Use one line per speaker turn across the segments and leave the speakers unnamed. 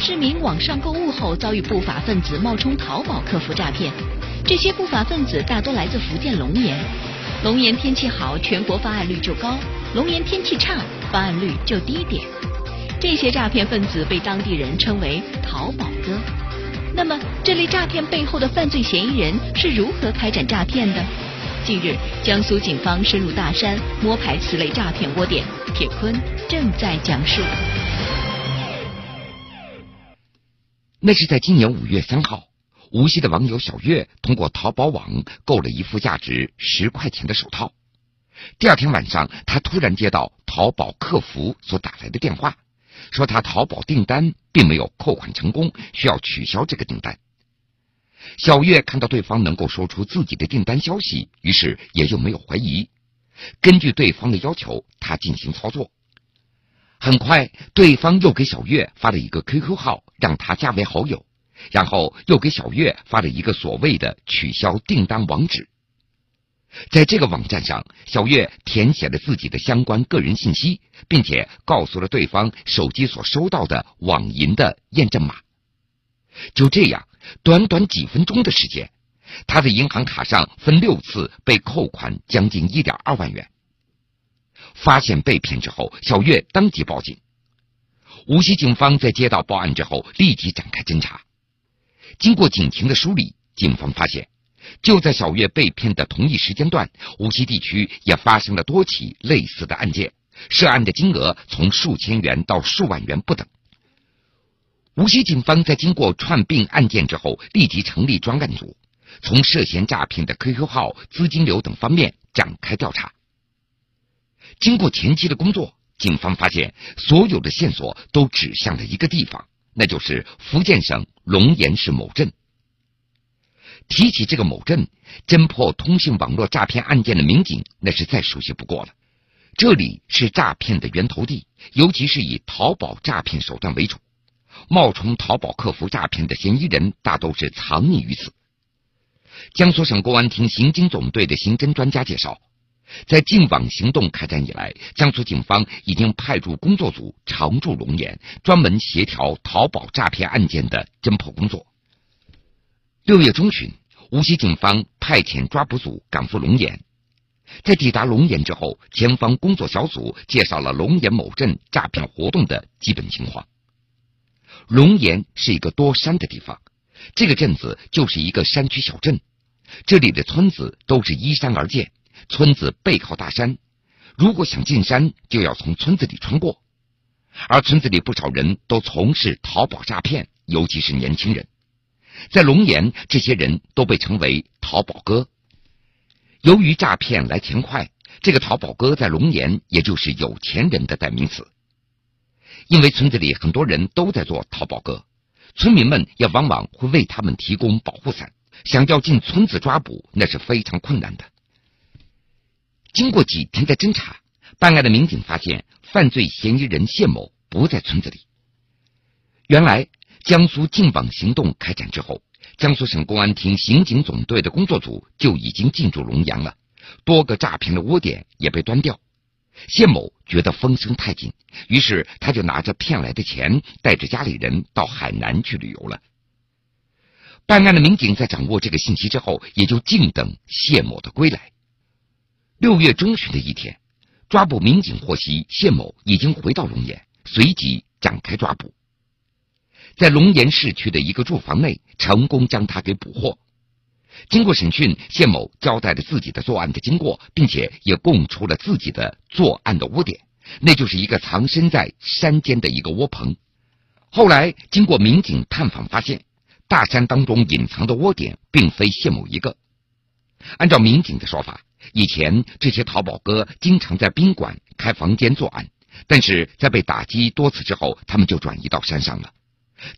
市民网上购物后遭遇不法分子冒充淘宝客服诈骗，这些不法分子大多来自福建龙岩。龙岩天气好，全国发案率就高；龙岩天气差，发案率就低点。这些诈骗分子被当地人称为“淘宝哥”。那么，这类诈骗背后的犯罪嫌疑人是如何开展诈骗的？近日，江苏警方深入大山摸排此类诈骗窝点，铁坤正在讲述。
那是在今年五月三号，无锡的网友小月通过淘宝网购了一副价值十块钱的手套。第二天晚上，他突然接到淘宝客服所打来的电话，说他淘宝订单并没有扣款成功，需要取消这个订单。小月看到对方能够说出自己的订单消息，于是也就没有怀疑。根据对方的要求，他进行操作。很快，对方又给小月发了一个 QQ 号，让他加为好友，然后又给小月发了一个所谓的取消订单网址。在这个网站上，小月填写了自己的相关个人信息，并且告诉了对方手机所收到的网银的验证码。就这样，短短几分钟的时间，他的银行卡上分六次被扣款将近一点二万元。发现被骗之后，小月当即报警。无锡警方在接到报案之后，立即展开侦查。经过警情的梳理，警方发现，就在小月被骗的同一时间段，无锡地区也发生了多起类似的案件，涉案的金额从数千元到数万元不等。无锡警方在经过串并案件之后，立即成立专案组，从涉嫌诈骗的 QQ 号、资金流等方面展开调查。经过前期的工作，警方发现所有的线索都指向了一个地方，那就是福建省龙岩市某镇。提起这个某镇，侦破通信网络诈骗案件的民警那是再熟悉不过了。这里是诈骗的源头地，尤其是以淘宝诈骗手段为主，冒充淘宝客服诈骗的嫌疑人大都是藏匿于此。江苏省公安厅刑警总队的刑侦专家介绍。在净网行动开展以来，江苏警方已经派驻工作组常驻龙岩，专门协调淘宝诈骗案件的侦破工作。六月中旬，无锡警方派遣抓捕组赶赴龙岩，在抵达龙岩之后，前方工作小组介绍了龙岩某镇诈骗活动的基本情况。龙岩是一个多山的地方，这个镇子就是一个山区小镇，这里的村子都是依山而建。村子背靠大山，如果想进山，就要从村子里穿过。而村子里不少人都从事淘宝诈骗，尤其是年轻人。在龙岩，这些人都被称为“淘宝哥”。由于诈骗来钱快，这个“淘宝哥”在龙岩也就是有钱人的代名词。因为村子里很多人都在做淘宝哥，村民们也往往会为他们提供保护伞。想要进村子抓捕，那是非常困难的。经过几天的侦查，办案的民警发现犯罪嫌疑人谢某不在村子里。原来，江苏净网行动开展之后，江苏省公安厅刑警总队的工作组就已经进驻龙阳了，多个诈骗的窝点也被端掉。谢某觉得风声太紧，于是他就拿着骗来的钱，带着家里人到海南去旅游了。办案的民警在掌握这个信息之后，也就静等谢某的归来。六月中旬的一天，抓捕民警获悉谢某已经回到龙岩，随即展开抓捕。在龙岩市区的一个住房内，成功将他给捕获。经过审讯，谢某交代了自己的作案的经过，并且也供出了自己的作案的窝点，那就是一个藏身在山间的一个窝棚。后来经过民警探访，发现大山当中隐藏的窝点并非谢某一个。按照民警的说法。以前这些淘宝哥经常在宾馆开房间作案，但是在被打击多次之后，他们就转移到山上了。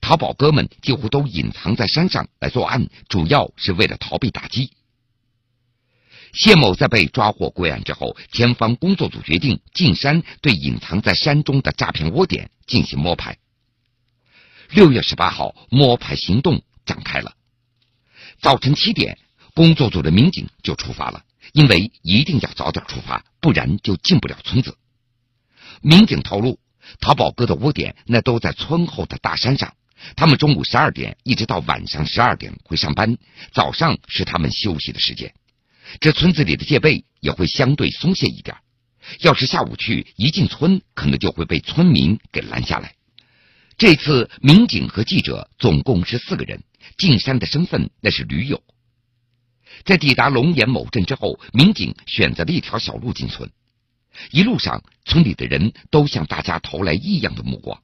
淘宝哥们几乎都隐藏在山上来作案，主要是为了逃避打击。谢某在被抓获归案之后，前方工作组决定进山对隐藏在山中的诈骗窝点进行摸排。六月十八号，摸排行动展开了。早晨七点，工作组的民警就出发了。因为一定要早点出发，不然就进不了村子。民警透露，淘宝哥的窝点那都在村后的大山上，他们中午十二点一直到晚上十二点会上班，早上是他们休息的时间。这村子里的戒备也会相对松懈一点。要是下午去，一进村可能就会被村民给拦下来。这次民警和记者总共是四个人，进山的身份那是驴友。在抵达龙岩某镇之后，民警选择了一条小路进村。一路上，村里的人都向大家投来异样的目光。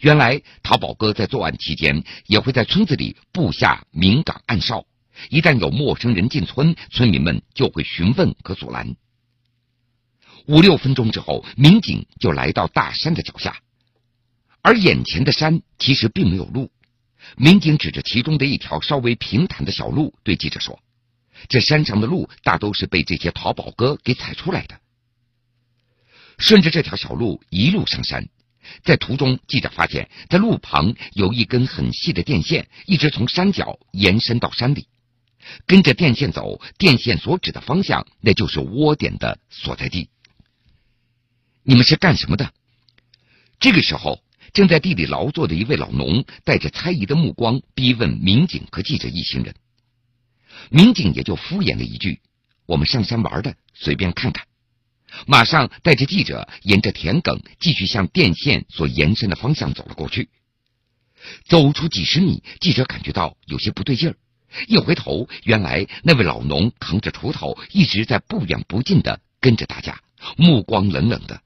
原来，淘宝哥在作案期间也会在村子里布下明岗暗哨，一旦有陌生人进村，村民们就会询问和阻拦。五六分钟之后，民警就来到大山的脚下，而眼前的山其实并没有路。民警指着其中的一条稍微平坦的小路，对记者说：“这山上的路大都是被这些淘宝哥给踩出来的。”顺着这条小路一路上山，在途中，记者发现，在路旁有一根很细的电线，一直从山脚延伸到山里。跟着电线走，电线所指的方向，那就是窝点的所在地。你们是干什么的？这个时候，正在地里劳作的一位老农带着猜疑的目光逼问民警和记者一行人。民警也就敷衍了一句：“我们上山玩的，随便看看。”马上带着记者沿着田埂继续向电线所延伸的方向走了过去。走出几十米，记者感觉到有些不对劲儿，一回头，原来那位老农扛着锄头一直在不远不近的跟着大家，目光冷冷的。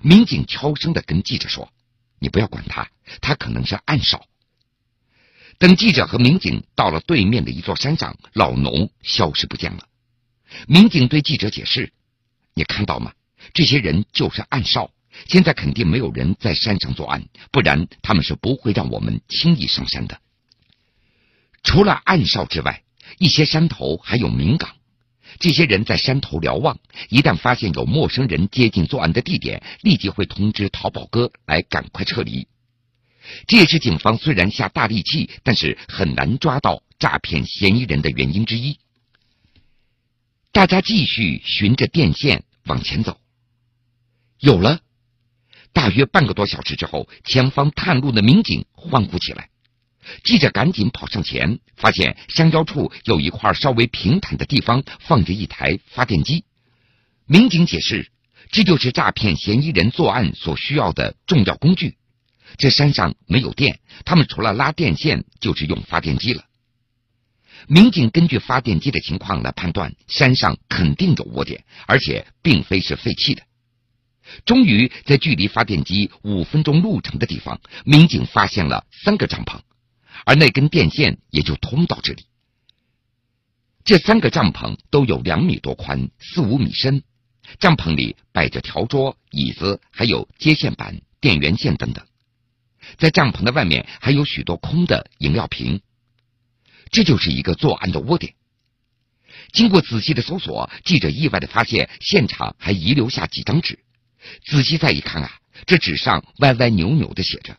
民警悄声的跟记者说：“你不要管他，他可能是暗哨。”等记者和民警到了对面的一座山上，老农消失不见了。民警对记者解释。你看到吗？这些人就是暗哨，现在肯定没有人在山上作案，不然他们是不会让我们轻易上山的。除了暗哨之外，一些山头还有明岗，这些人在山头瞭望，一旦发现有陌生人接近作案的地点，立即会通知淘宝哥来赶快撤离。这也是警方虽然下大力气，但是很难抓到诈骗嫌疑人的原因之一。大家继续循着电线往前走，有了。大约半个多小时之后，前方探路的民警欢呼起来。记者赶紧跑上前，发现香蕉处有一块稍微平坦的地方，放着一台发电机。民警解释，这就是诈骗嫌疑人作案所需要的重要工具。这山上没有电，他们除了拉电线，就是用发电机了。民警根据发电机的情况来判断，山上肯定有窝点，而且并非是废弃的。终于在距离发电机五分钟路程的地方，民警发现了三个帐篷，而那根电线也就通到这里。这三个帐篷都有两米多宽，四五米深，帐篷里摆着条桌、椅子，还有接线板、电源线等等。在帐篷的外面还有许多空的饮料瓶。这就是一个作案的窝点。经过仔细的搜索，记者意外的发现现场还遗留下几张纸。仔细再一看啊，这纸上歪歪扭扭的写着：“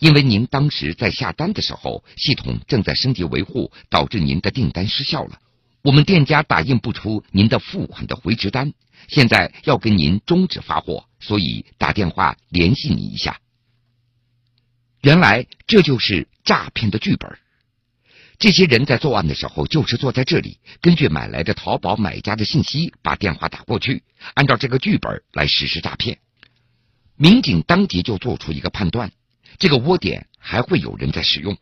因为您当时在下单的时候，系统正在升级维护，导致您的订单失效了。我们店家打印不出您的付款的回执单，现在要跟您终止发货，所以打电话联系你一下。”原来这就是诈骗的剧本。这些人在作案的时候就是坐在这里，根据买来的淘宝买家的信息把电话打过去，按照这个剧本来实施诈骗。民警当即就做出一个判断：这个窝点还会有人在使用。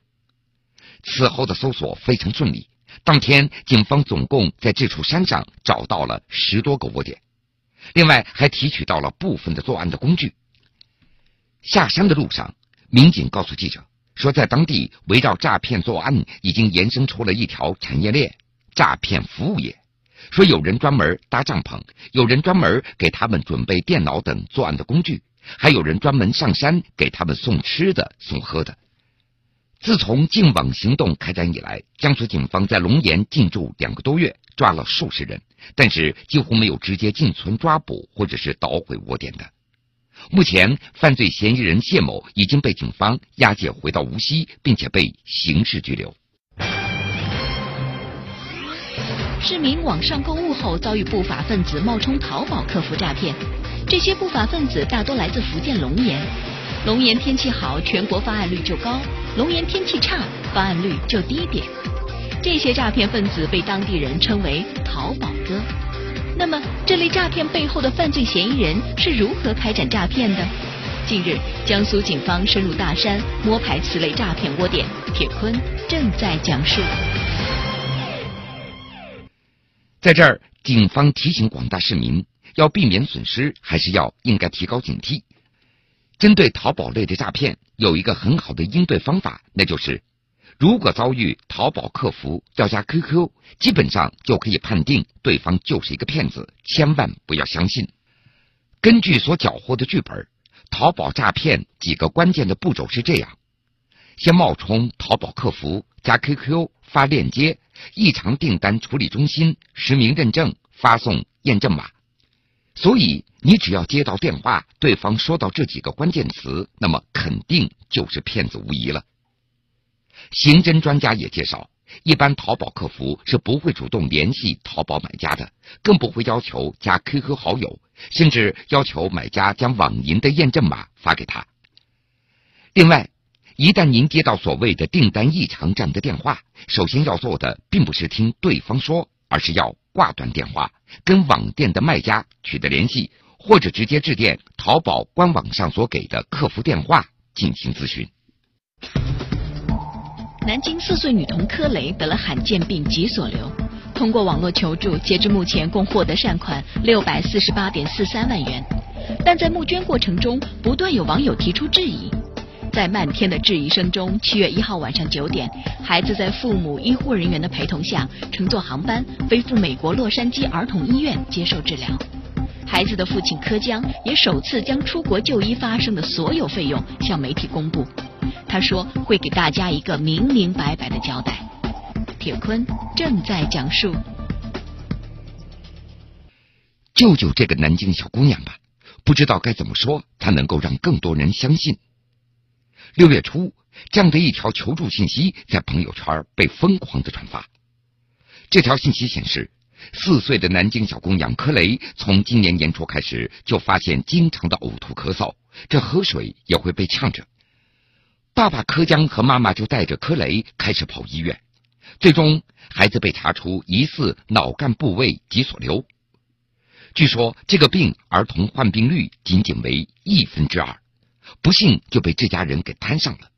此后的搜索非常顺利，当天警方总共在这处山上找到了十多个窝点，另外还提取到了部分的作案的工具。下山的路上，民警告诉记者。说，在当地围绕诈骗作案已经延伸出了一条产业链——诈骗服务业。说有人专门搭帐篷，有人专门给他们准备电脑等作案的工具，还有人专门上山给他们送吃的、送喝的。自从净网行动开展以来，江苏警方在龙岩进驻两个多月，抓了数十人，但是几乎没有直接进村抓捕或者是捣毁窝点的。目前，犯罪嫌疑人谢某已经被警方押解回到无锡，并且被刑事拘留。
市民网上购物后遭遇不法分子冒充淘宝客服诈骗，这些不法分子大多来自福建龙岩。龙岩天气好，全国发案率就高；龙岩天气差，发案率就低点。这些诈骗分子被当地人称为“淘宝哥”。那么，这类诈骗背后的犯罪嫌疑人是如何开展诈骗的？近日，江苏警方深入大山摸排此类诈骗窝点，铁坤正在讲述。
在这儿，警方提醒广大市民，要避免损失，还是要应该提高警惕。针对淘宝类的诈骗，有一个很好的应对方法，那就是。如果遭遇淘宝客服要加 QQ，基本上就可以判定对方就是一个骗子，千万不要相信。根据所缴获的剧本，淘宝诈骗几个关键的步骤是这样：先冒充淘宝客服加 QQ 发链接，异常订单处理中心实名认证，发送验证码。所以你只要接到电话，对方说到这几个关键词，那么肯定就是骗子无疑了。刑侦专家也介绍，一般淘宝客服是不会主动联系淘宝买家的，更不会要求加 QQ 好友，甚至要求买家将网银的验证码发给他。另外，一旦您接到所谓的订单异常站的电话，首先要做的并不是听对方说，而是要挂断电话，跟网店的卖家取得联系，或者直接致电淘宝官网上所给的客服电话进行咨询。
南京四岁女童柯雷得了罕见病脊索瘤，通过网络求助，截至目前共获得善款六百四十八点四三万元。但在募捐过程中，不断有网友提出质疑。在漫天的质疑声中，七月一号晚上九点，孩子在父母、医护人员的陪同下，乘坐航班飞赴美国洛杉矶儿童医院接受治疗。孩子的父亲柯江也首次将出国就医发生的所有费用向媒体公布。他说会给大家一个明明白白的交代。铁坤正在讲述，
救救这个南京小姑娘吧！不知道该怎么说，她能够让更多人相信。六月初，这样的一条求助信息在朋友圈被疯狂的转发。这条信息显示，四岁的南京小姑娘柯雷从今年年初开始就发现经常的呕吐、咳嗽，这喝水也会被呛着。爸爸柯江和妈妈就带着柯雷开始跑医院，最终孩子被查出疑似脑干部位脊索瘤。据说这个病儿童患病率仅仅为亿分之二，不幸就被这家人给摊上了。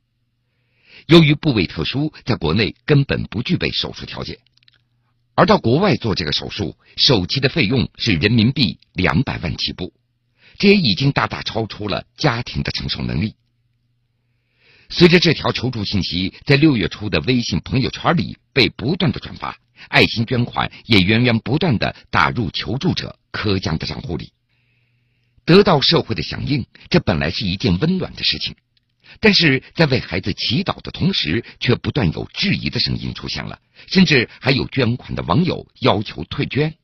由于部位特殊，在国内根本不具备手术条件，而到国外做这个手术，首期的费用是人民币两百万起步，这也已经大大超出了家庭的承受能力。随着这条求助信息在六月初的微信朋友圈里被不断的转发，爱心捐款也源源不断的打入求助者柯江的账户里，得到社会的响应，这本来是一件温暖的事情。但是在为孩子祈祷的同时，却不断有质疑的声音出现了，甚至还有捐款的网友要求退捐。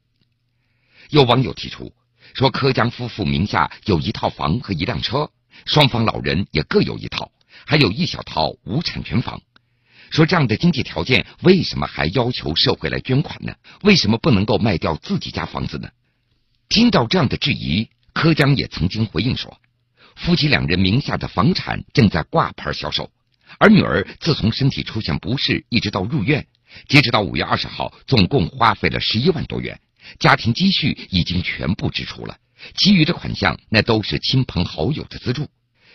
有网友提出说，柯江夫妇名下有一套房和一辆车，双方老人也各有一套。还有一小套无产权房，说这样的经济条件，为什么还要求社会来捐款呢？为什么不能够卖掉自己家房子呢？听到这样的质疑，柯江也曾经回应说，夫妻两人名下的房产正在挂牌销售，而女儿自从身体出现不适，一直到入院，截止到五月二十号，总共花费了十一万多元，家庭积蓄已经全部支出了，其余的款项那都是亲朋好友的资助。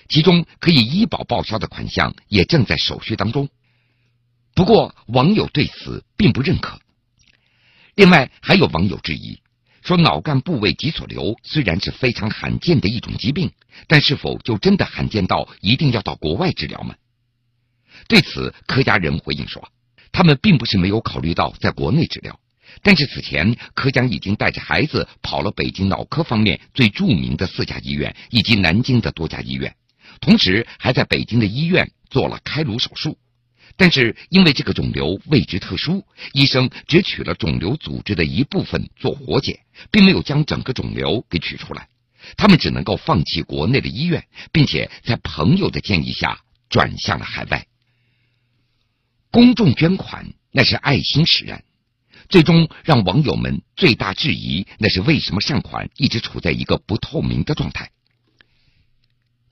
其中可以医保报销的款项也正在手续当中，不过网友对此并不认可。另外，还有网友质疑说，脑干部位脊索瘤虽然是非常罕见的一种疾病，但是否就真的罕见到一定要到国外治疗吗？对此，柯家人回应说，他们并不是没有考虑到在国内治疗，但是此前柯江已经带着孩子跑了北京脑科方面最著名的四家医院以及南京的多家医院。同时还在北京的医院做了开颅手术，但是因为这个肿瘤位置特殊，医生只取了肿瘤组织的一部分做活检，并没有将整个肿瘤给取出来。他们只能够放弃国内的医院，并且在朋友的建议下转向了海外。公众捐款那是爱心使然，最终让网友们最大质疑那是为什么善款一直处在一个不透明的状态。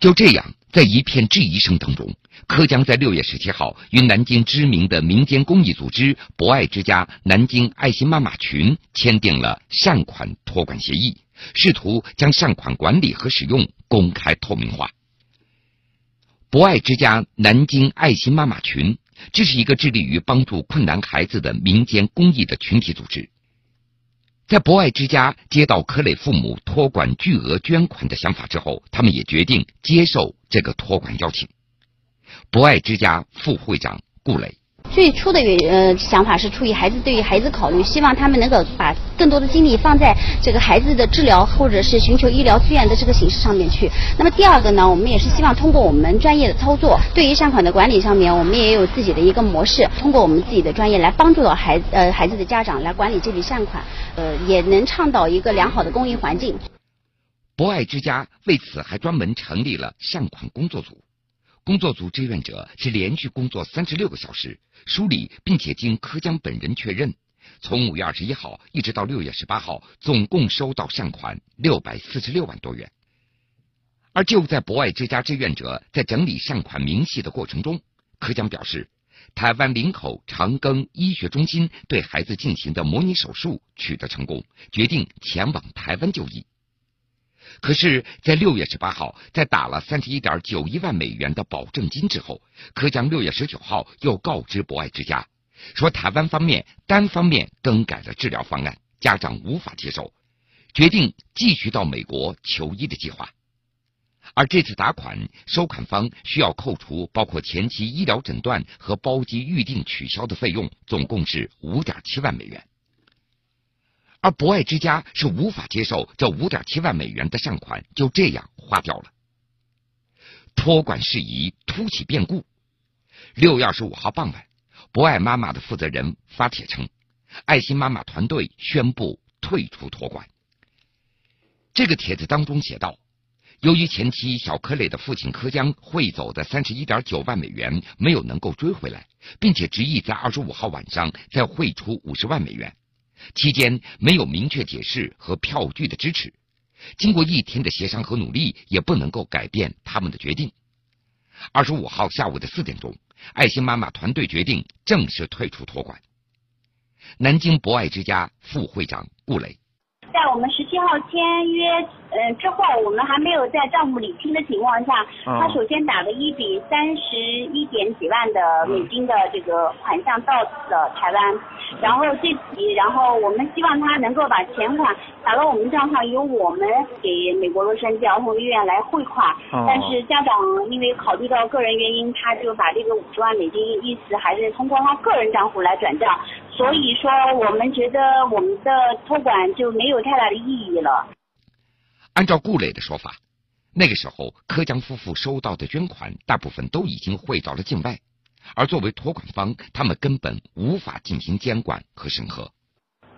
就这样，在一片质疑声当中，柯江在六月十七号与南京知名的民间公益组织“博爱之家”南京爱心妈妈群签订了善款托管协议，试图将善款管理和使用公开透明化。博爱之家南京爱心妈妈群，这是一个致力于帮助困难孩子的民间公益的群体组织。在博爱之家接到柯磊父母托管巨额捐款的想法之后，他们也决定接受这个托管邀请。博爱之家副会长顾磊。
最初的原呃想法是出于孩子对于孩子考虑，希望他们能够把更多的精力放在这个孩子的治疗或者是寻求医疗资源的这个形式上面去。那么第二个呢，我们也是希望通过我们专业的操作，对于善款的管理上面，我们也有自己的一个模式，通过我们自己的专业来帮助到孩呃孩子的家长来管理这笔善款，呃也能倡导一个良好的公益环境。
博爱之家为此还专门成立了善款工作组。工作组志愿者是连续工作三十六个小时，梳理并且经柯江本人确认，从五月二十一号一直到六月十八号，总共收到善款六百四十六万多元。而就在博爱之家志愿者在整理善款明细的过程中，柯江表示，台湾林口长庚医学中心对孩子进行的模拟手术取得成功，决定前往台湾就医。可是，在六月十八号，在打了三十一点九一万美元的保证金之后，柯江六月十九号又告知博爱之家，说台湾方面单方面更改了治疗方案，家长无法接受，决定继续到美国求医的计划。而这次打款，收款方需要扣除包括前期医疗诊断和包机预定取消的费用，总共是五点七万美元。而博爱之家是无法接受这五点七万美元的善款就这样花掉了。托管事宜突起变故。六月二十五号傍晚，博爱妈妈的负责人发帖称，爱心妈妈团队宣布退出托管。这个帖子当中写道：由于前期小柯磊的父亲柯江汇走的三十一点九万美元没有能够追回来，并且执意在二十五号晚上再汇出五十万美元。期间没有明确解释和票据的支持，经过一天的协商和努力，也不能够改变他们的决定。二十五号下午的四点钟，爱心妈妈团队决定正式退出托管。南京博爱之家副会长顾磊。
在我们十七号签约呃之后，我们还没有在账目理清的情况下，他首先打了一笔三十一点几万的美金的这个款项到了台湾，然后这笔，然后我们希望他能够把钱款打到我们账上，由我们给美国洛杉矶儿童医院来汇款。但是家长因为考虑到个人原因，他就把这个五十万美金意思还是通过他个人账户来转账。所以说，我们觉得我们的托管就没有太大的意义了。
按照顾磊的说法，那个时候柯江夫妇收到的捐款大部分都已经汇到了境外，而作为托管方，他们根本无法进行监管和审核。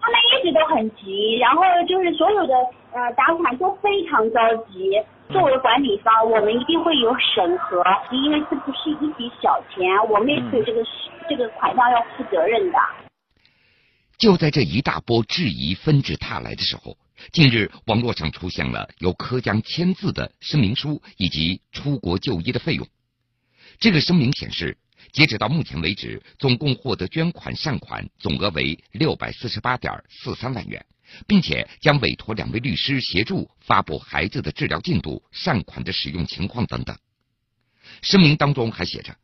他们一直都很急，然后就是所有的呃打款都非常着急。作为管理方，我们一定会有审核，因为这不是一笔小钱，我们也对这个这个款项要负责任的。
就在这一大波质疑纷至沓来的时候，近日网络上出现了由柯江签字的声明书以及出国就医的费用。这个声明显示，截止到目前为止，总共获得捐款善款总额为六百四十八点四三万元，并且将委托两位律师协助发布孩子的治疗进度、善款的使用情况等等。声明当中还写着，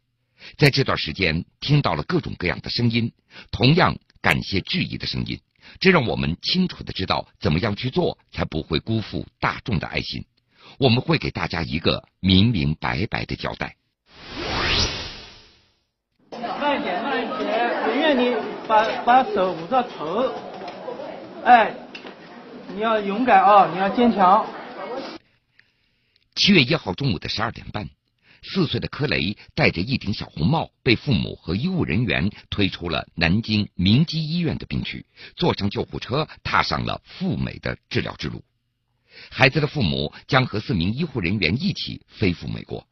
在这段时间听到了各种各样的声音，同样。感谢质疑的声音，这让我们清楚的知道怎么样去做才不会辜负大众的爱心。我们会给大家一个明明白白的交代。
慢一点，慢一点，我愿，你把把手捂着头。哎，你要勇敢啊，你要坚强。
七月一号中午的十二点半。四岁的柯雷戴着一顶小红帽，被父母和医务人员推出了南京明基医院的病区，坐上救护车，踏上了赴美的治疗之路。孩子的父母将和四名医护人员一起飞赴美国。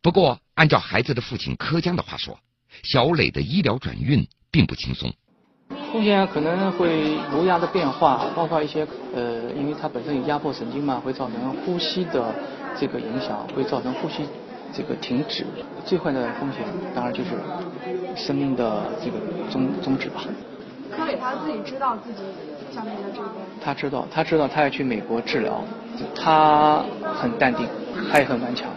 不过，按照孩子的父亲柯江的话说，小磊的医疗转运并不轻松。
风险可能会颅压的变化，包括一些呃，因为他本身有压迫神经嘛，会造成呼吸的这个影响会造成呼吸这个停止，最坏的风险当然就是生命的这个终终止吧。
柯伟他自己知道自己下面的这个，
他知道，他知道他要去美国治疗，他很淡定，他也很顽强。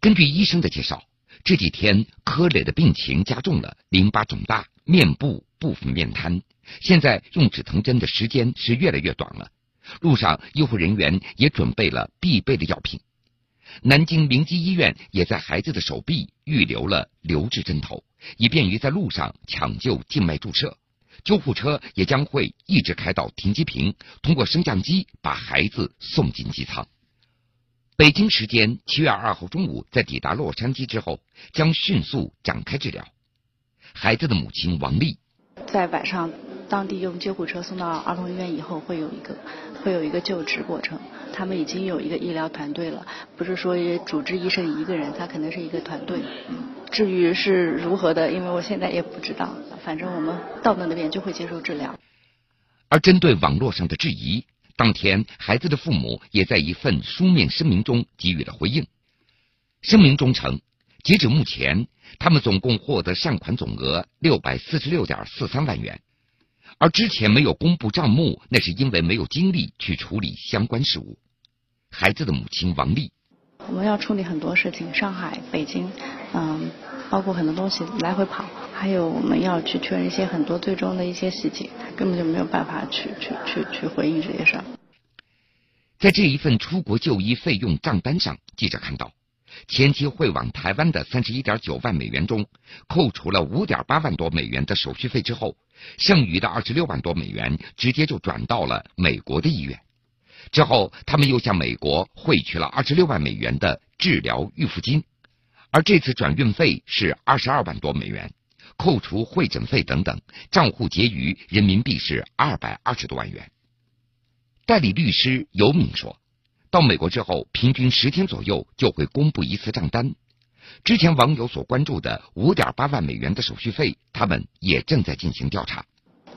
根据医生的介绍，这几天柯磊的病情加重了，淋巴肿大，面部部分面瘫，现在用止疼针的时间是越来越短了。路上，医护人员也准备了必备的药品。南京明基医院也在孩子的手臂预留了留置针头，以便于在路上抢救静脉注射。救护车也将会一直开到停机坪，通过升降机把孩子送进机舱。北京时间七月二号中午，在抵达洛杉矶之后，将迅速展开治疗。孩子的母亲王丽
在晚上，当地用救护车送到儿童医院以后，会有一个会有一个救治过程。他们已经有一个医疗团队了，不是说主治医生一个人，他可能是一个团队。至于是如何的，因为我现在也不知道。反正我们到了那边就会接受治疗。
而针对网络上的质疑，当天孩子的父母也在一份书面声明中给予了回应。声明中称，截止目前，他们总共获得善款总额六百四十六点四三万元，而之前没有公布账目，那是因为没有精力去处理相关事务。孩子的母亲王丽。
我们要处理很多事情，上海、北京，嗯，包括很多东西来回跑，还有我们要去确认一些很多最终的一些细节，根本就没有办法去去去去回应这些事儿。
在这一份出国就医费用账单上，记者看到，前期汇往台湾的三十一点九万美元中，扣除了五点八万多美元的手续费之后，剩余的二十六万多美元直接就转到了美国的医院。之后，他们又向美国汇去了二十六万美元的治疗预付金，而这次转运费是二十二万多美元，扣除会诊费等等，账户结余人民币是二百二十多万元。代理律师尤敏说，到美国之后，平均十天左右就会公布一次账单。之前网友所关注的五点八万美元的手续费，他们也正在进行调查。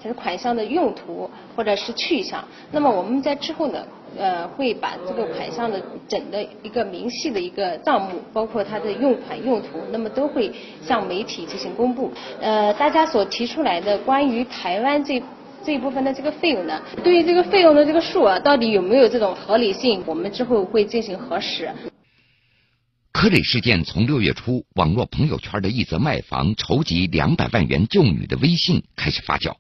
是款项的用途或者是去向，那么我们在之后呢，呃，会把这个款项的整的一个明细的一个账目，包括它的用款用途，那么都会向媒体进行公布。呃，大家所提出来的关于台湾这这一部分的这个费用呢，对于这个费用的这个数啊，到底有没有这种合理性，我们之后会进行核实。
柯磊事件从六月初网络朋友圈的一则卖房筹集两百万元救女的微信开始发酵。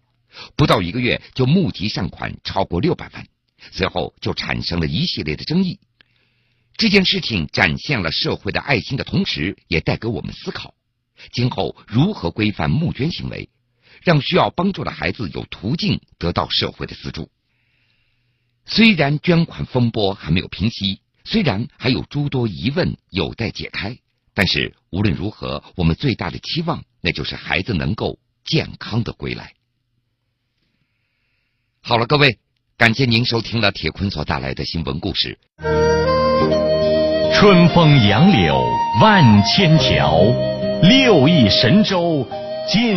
不到一个月就募集善款超过六百万，随后就产生了一系列的争议。这件事情展现了社会的爱心的同时，也带给我们思考：今后如何规范募捐行为，让需要帮助的孩子有途径得到社会的资助。虽然捐款风波还没有平息，虽然还有诸多疑问有待解开，但是无论如何，我们最大的期望那就是孩子能够健康的归来。好了，各位，感谢您收听了铁坤所带来的新闻故事。
春风杨柳万千条，六亿神州尽。